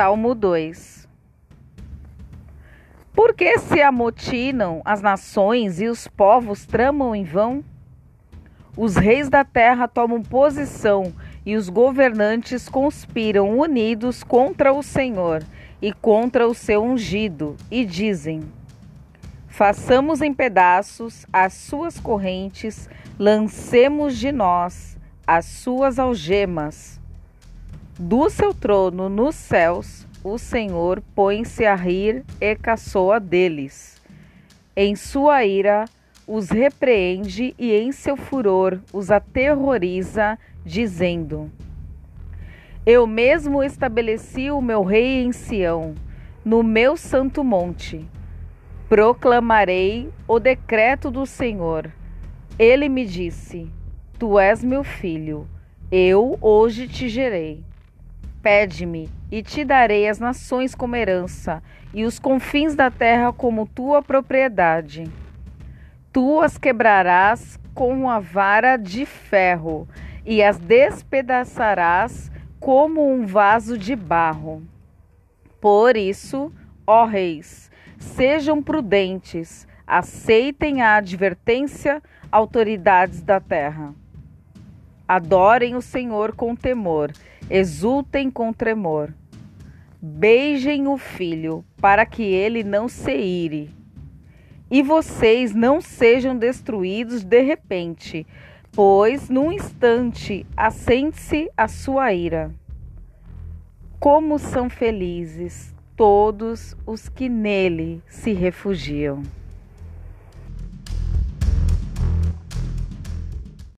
Salmo 2 Por que se amotinam as nações e os povos tramam em vão? Os reis da terra tomam posição e os governantes conspiram unidos contra o Senhor e contra o seu ungido, e dizem: Façamos em pedaços as suas correntes, lancemos de nós as suas algemas. Do seu trono nos céus, o Senhor põe-se a rir e caçoa deles. Em sua ira, os repreende e em seu furor os aterroriza, dizendo: Eu mesmo estabeleci o meu rei em Sião, no meu santo monte. Proclamarei o decreto do Senhor. Ele me disse: Tu és meu filho, eu hoje te gerei. Pede-me, e te darei as nações como herança, e os confins da terra como tua propriedade. Tu as quebrarás com a vara de ferro, e as despedaçarás como um vaso de barro. Por isso, ó reis, sejam prudentes, aceitem a advertência, autoridades da terra. Adorem o Senhor com temor exultem com tremor. Beijem o filho, para que ele não se ire. E vocês não sejam destruídos de repente, pois num instante assente-se a sua ira. Como são felizes todos os que nele se refugiam.